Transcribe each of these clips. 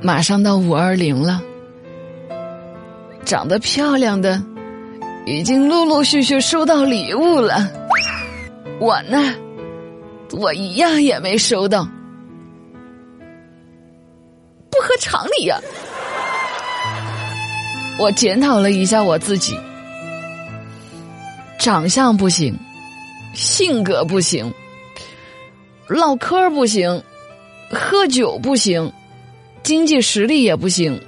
马上到五二零了，长得漂亮的已经陆陆续续收到礼物了，我呢，我一样也没收到，不合常理呀！我检讨了一下我自己，长相不行，性格不行，唠嗑不行，喝酒不行。经济实力也不行，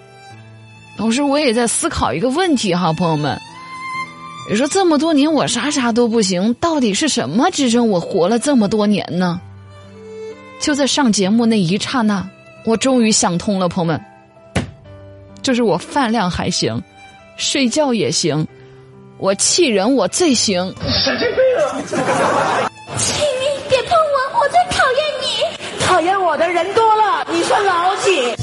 同时我也在思考一个问题哈，朋友们，你说这么多年我啥啥都不行，到底是什么支撑我活了这么多年呢？就在上节目那一刹那，我终于想通了，朋友们，就是我饭量还行，睡觉也行，我气人我最行。神经病啊！请你别碰我，我最讨厌你。讨厌我的人多了，你算老几？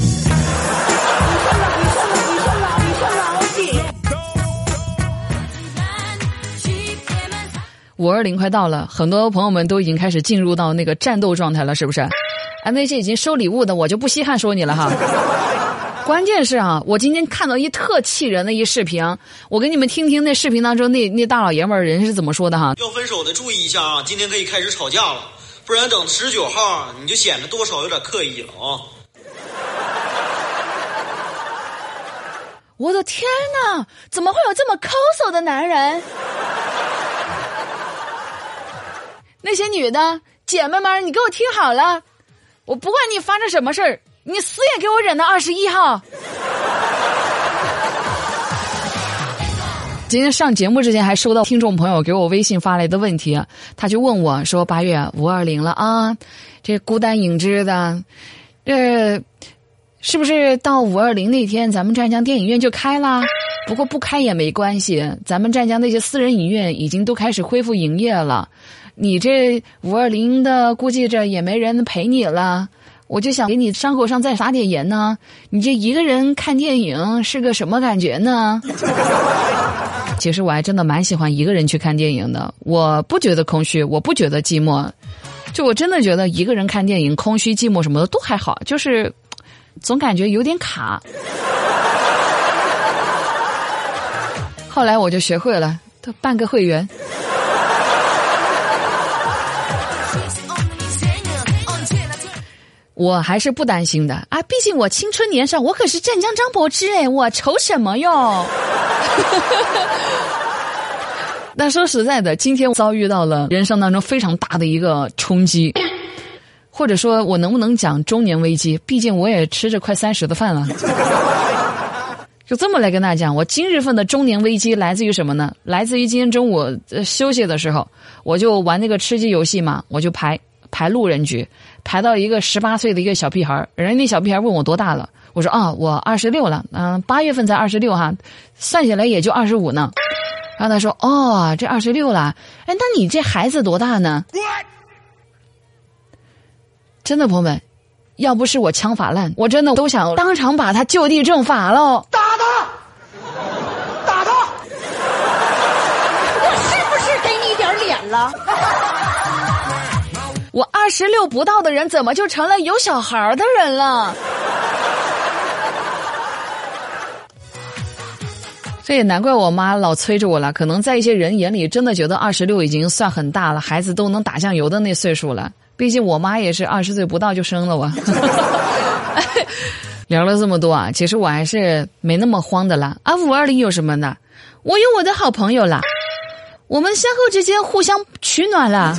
五二零快到了，很多朋友们都已经开始进入到那个战斗状态了，是不是？啊，那些已经收礼物的，我就不稀罕说你了哈。关键是啊，我今天看到一特气人的一视频，我给你们听听那视频当中那那大老爷们儿人是怎么说的哈。要分手的注意一下啊，今天可以开始吵架了，不然等十九号你就显得多少有点刻意了啊。我的天哪，怎么会有这么抠搜的男人？那些女的姐妹们，你给我听好了，我不管你发生什么事儿，你死也给我忍到二十一号。今天上节目之前还收到听众朋友给我微信发来的问题，他就问我说：“八月五二零了啊，这孤单影只的，这是不是到五二零那天咱们湛江电影院就开啦？不过不开也没关系，咱们湛江那些私人影院已经都开始恢复营业了。”你这五二零的，估计着也没人陪你了。我就想给你伤口上再撒点盐呢。你这一个人看电影是个什么感觉呢？其实我还真的蛮喜欢一个人去看电影的。我不觉得空虚，我不觉得寂寞。就我真的觉得一个人看电影，空虚、寂寞什么的都还好，就是总感觉有点卡。后来我就学会了，办个会员。我还是不担心的啊，毕竟我青春年少，我可是湛江张柏芝哎，我愁什么哟？但说实在的，今天遭遇到了人生当中非常大的一个冲击，或者说我能不能讲中年危机？毕竟我也吃着快三十的饭了，就这么来跟大家讲，我今日份的中年危机来自于什么呢？来自于今天中午休息的时候，我就玩那个吃鸡游戏嘛，我就排。排路人局，排到一个十八岁的一个小屁孩人家那小屁孩问我多大了，我说啊，我二十六了，嗯，八月份才二十六哈，算下来也就二十五呢。然后他说，哦，这二十六了，哎，那你这孩子多大呢？真的朋友们，要不是我枪法烂，我真的都想当场把他就地正法喽。打他，打他！我 是不是给你点脸了？我二十六不到的人，怎么就成了有小孩的人了？这也难怪我妈老催着我了。可能在一些人眼里，真的觉得二十六已经算很大了，孩子都能打酱油的那岁数了。毕竟我妈也是二十岁不到就生了我。聊了这么多啊，其实我还是没那么慌的啦。啊，五二零有什么呢？我有我的好朋友啦，我们相互之间互相取暖了。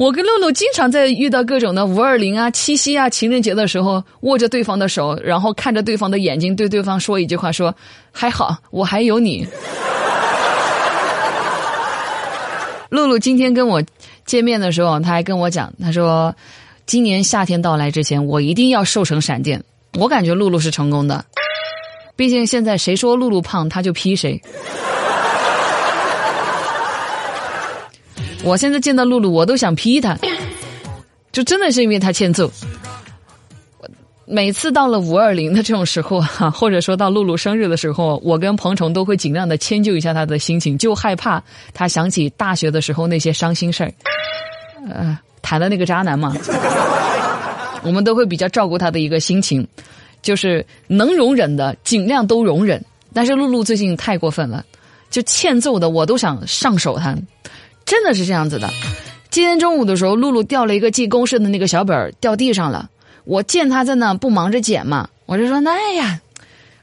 我跟露露经常在遇到各种的五二零啊、七夕啊、情人节的时候，握着对方的手，然后看着对方的眼睛，对对方说一句话：说还好，我还有你。露露今天跟我见面的时候，他还跟我讲，他说今年夏天到来之前，我一定要瘦成闪电。我感觉露露是成功的，毕竟现在谁说露露胖，他就批谁。我现在见到露露，我都想劈他，就真的是因为他欠揍。每次到了五二零的这种时候哈，或者说到露露生日的时候，我跟彭程都会尽量的迁就一下他的心情，就害怕他想起大学的时候那些伤心事儿，呃，谈的那个渣男嘛。我们都会比较照顾他的一个心情，就是能容忍的尽量都容忍。但是露露最近太过分了，就欠揍的我都想上手他，真的是这样子的。今天中午的时候，露露掉了一个记公式的那个小本儿掉地上了，我见他在那不忙着捡嘛，我就说：“哎呀，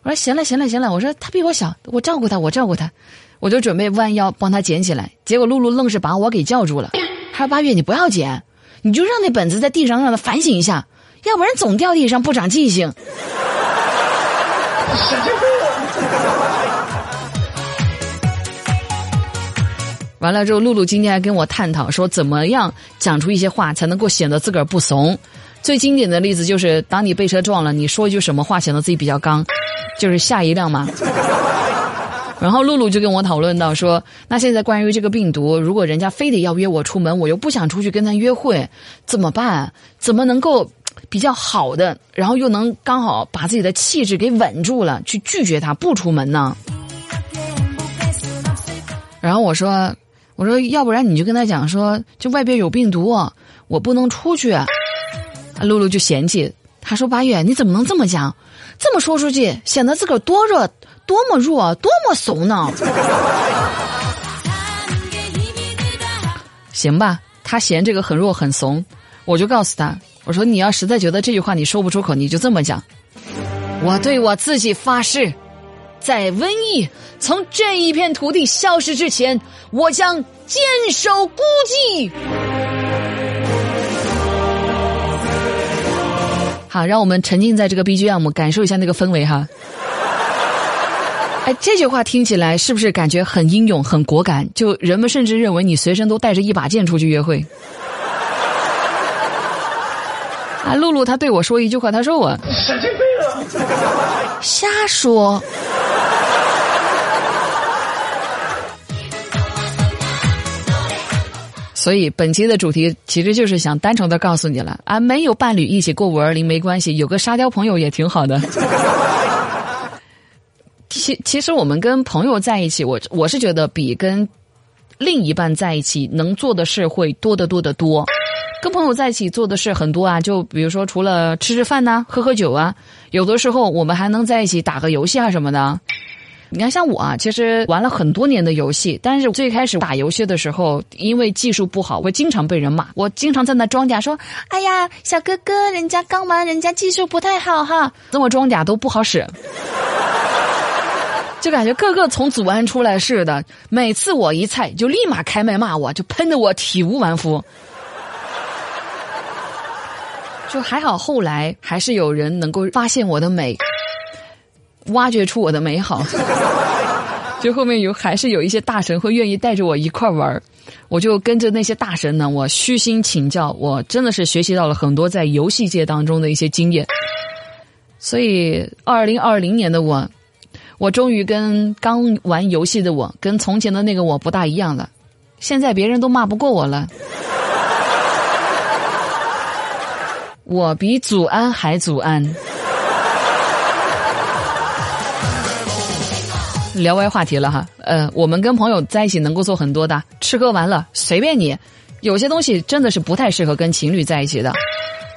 我说行了行了行了，我说他比我小，我照顾他，我照顾他，我就准备弯腰帮他捡起来。结果露露愣是把我给叫住了，他说：“八月你不要捡，你就让那本子在地上让他反省一下，要不然总掉地上不长记性。”完了之后，露露今天还跟我探讨说，怎么样讲出一些话才能够显得自个儿不怂。最经典的例子就是，当你被车撞了，你说一句什么话显得自己比较刚，就是下一辆嘛。然后露露就跟我讨论到说，那现在关于这个病毒，如果人家非得要约我出门，我又不想出去跟他约会，怎么办？怎么能够比较好的，然后又能刚好把自己的气质给稳住了，去拒绝他不出门呢？然后我说。我说，要不然你就跟他讲说，就外边有病毒，我不能出去。露露就嫌弃，他说：“八月，你怎么能这么讲？这么说出去，显得自个儿多弱，多么弱，多么怂呢？” 行吧，他嫌这个很弱很怂，我就告诉他，我说你要实在觉得这句话你说不出口，你就这么讲。我对我自己发誓。在瘟疫从这一片土地消失之前，我将坚守孤寂。好，让我们沉浸在这个 BGM，感受一下那个氛围哈。哎，这句话听起来是不是感觉很英勇、很果敢？就人们甚至认为你随身都带着一把剑出去约会。啊，露露她对我说一句话，她说我神经病啊，瞎说。所以本期的主题其实就是想单纯的告诉你了啊，没有伴侣一起过五二零没关系，有个沙雕朋友也挺好的。其其实我们跟朋友在一起，我我是觉得比跟另一半在一起能做的事会多得多得多。跟朋友在一起做的事很多啊，就比如说除了吃吃饭呐、喝喝酒啊，有的时候我们还能在一起打个游戏啊什么的。你看，像我啊，其实玩了很多年的游戏，但是最开始打游戏的时候，因为技术不好，会经常被人骂。我经常在那装假说：“哎呀，小哥哥，人家刚玩，人家技术不太好哈，这么装假都不好使。”就感觉个个从祖安出来似的。每次我一菜，就立马开麦骂我，就喷得我体无完肤。就还好，后来还是有人能够发现我的美。挖掘出我的美好，就后面有还是有一些大神会愿意带着我一块玩儿我就跟着那些大神呢，我虚心请教，我真的是学习到了很多在游戏界当中的一些经验。所以，二零二零年的我，我终于跟刚玩游戏的我，跟从前的那个我不大一样了。现在别人都骂不过我了，我比祖安还祖安。聊歪话题了哈，呃，我们跟朋友在一起能够做很多的，吃喝玩乐随便你。有些东西真的是不太适合跟情侣在一起的。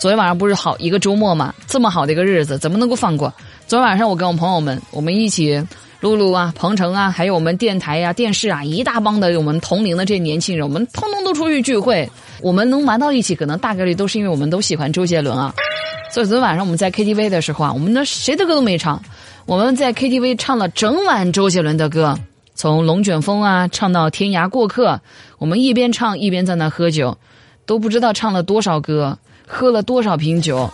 昨天晚上不是好一个周末嘛，这么好的一个日子，怎么能够放过？昨天晚上我跟我朋友们，我们一起，露露啊、鹏程啊，还有我们电台呀、电视啊，一大帮的我们同龄的这些年轻人，我们通通都出去聚会。我们能玩到一起，可能大概率都是因为我们都喜欢周杰伦啊。所以昨天晚上我们在 KTV 的时候啊，我们那谁的歌都没唱。我们在 KTV 唱了整晚周杰伦的歌，从《龙卷风》啊唱到《天涯过客》，我们一边唱一边在那喝酒，都不知道唱了多少歌，喝了多少瓶酒，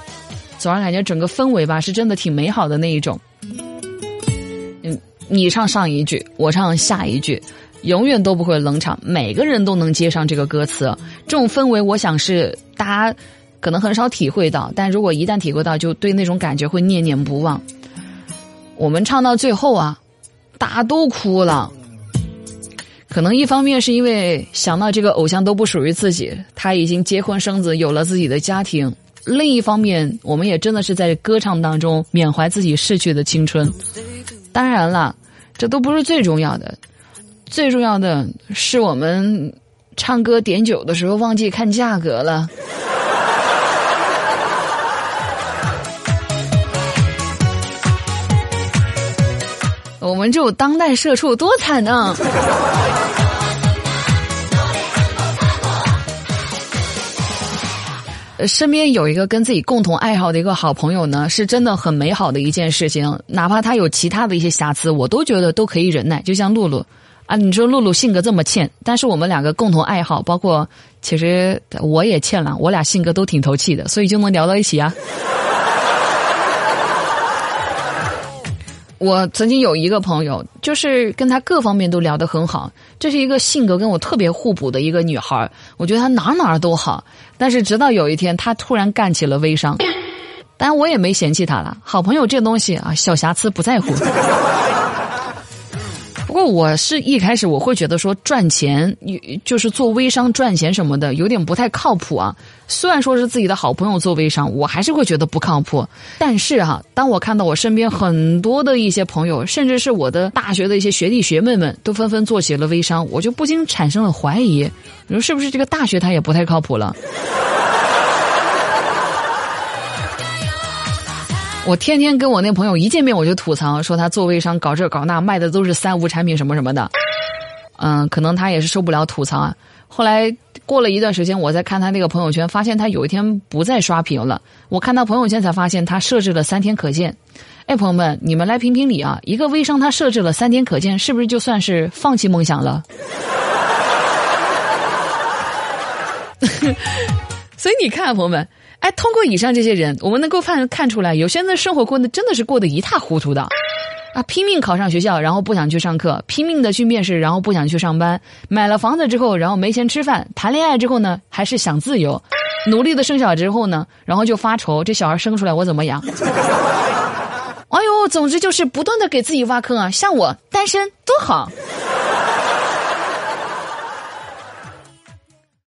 总然感觉整个氛围吧是真的挺美好的那一种。嗯，你唱上一句，我唱下一句，永远都不会冷场，每个人都能接上这个歌词。这种氛围，我想是大家可能很少体会到，但如果一旦体会到，就对那种感觉会念念不忘。我们唱到最后啊，大家都哭了。可能一方面是因为想到这个偶像都不属于自己，他已经结婚生子，有了自己的家庭；另一方面，我们也真的是在歌唱当中缅怀自己逝去的青春。当然了，这都不是最重要的，最重要的是我们唱歌点酒的时候忘记看价格了。我们这种当代社畜多惨呢身边有一个跟自己共同爱好的一个好朋友呢是真的很美好的一件事情哪怕他有其他的一些瑕疵我都觉得都可以忍耐就像露露。啊，你说露露性格这么欠，但是我们两个共同爱好，包括其实我也欠了，我俩性格都挺投气的，所以就能聊到一起啊。我曾经有一个朋友，就是跟他各方面都聊得很好，这是一个性格跟我特别互补的一个女孩我觉得她哪哪都好。但是直到有一天，她突然干起了微商，当然我也没嫌弃她了。好朋友这东西啊，小瑕疵不在乎。不过我是一开始我会觉得说赚钱，就是做微商赚钱什么的，有点不太靠谱啊。虽然说是自己的好朋友做微商，我还是会觉得不靠谱。但是哈，当我看到我身边很多的一些朋友，甚至是我的大学的一些学弟学妹们，都纷纷做起了微商，我就不禁产生了怀疑：你说是不是这个大学它也不太靠谱了？我天天跟我那朋友一见面我就吐槽，说他做微商搞这搞那，卖的都是三无产品什么什么的。嗯，可能他也是受不了吐槽啊。后来过了一段时间，我在看他那个朋友圈，发现他有一天不再刷屏了。我看他朋友圈才发现他设置了三天可见。哎，朋友们，你们来评评理啊！一个微商他设置了三天可见，是不是就算是放弃梦想了？所以你看，朋友们。哎，通过以上这些人，我们能够看看出来，有些人的生活过得真的是过得一塌糊涂的，啊，拼命考上学校，然后不想去上课，拼命的去面试，然后不想去上班，买了房子之后，然后没钱吃饭，谈恋爱之后呢，还是想自由，努力的生小孩之后呢，然后就发愁这小孩生出来我怎么养？哎呦，总之就是不断的给自己挖坑啊，像我单身多好。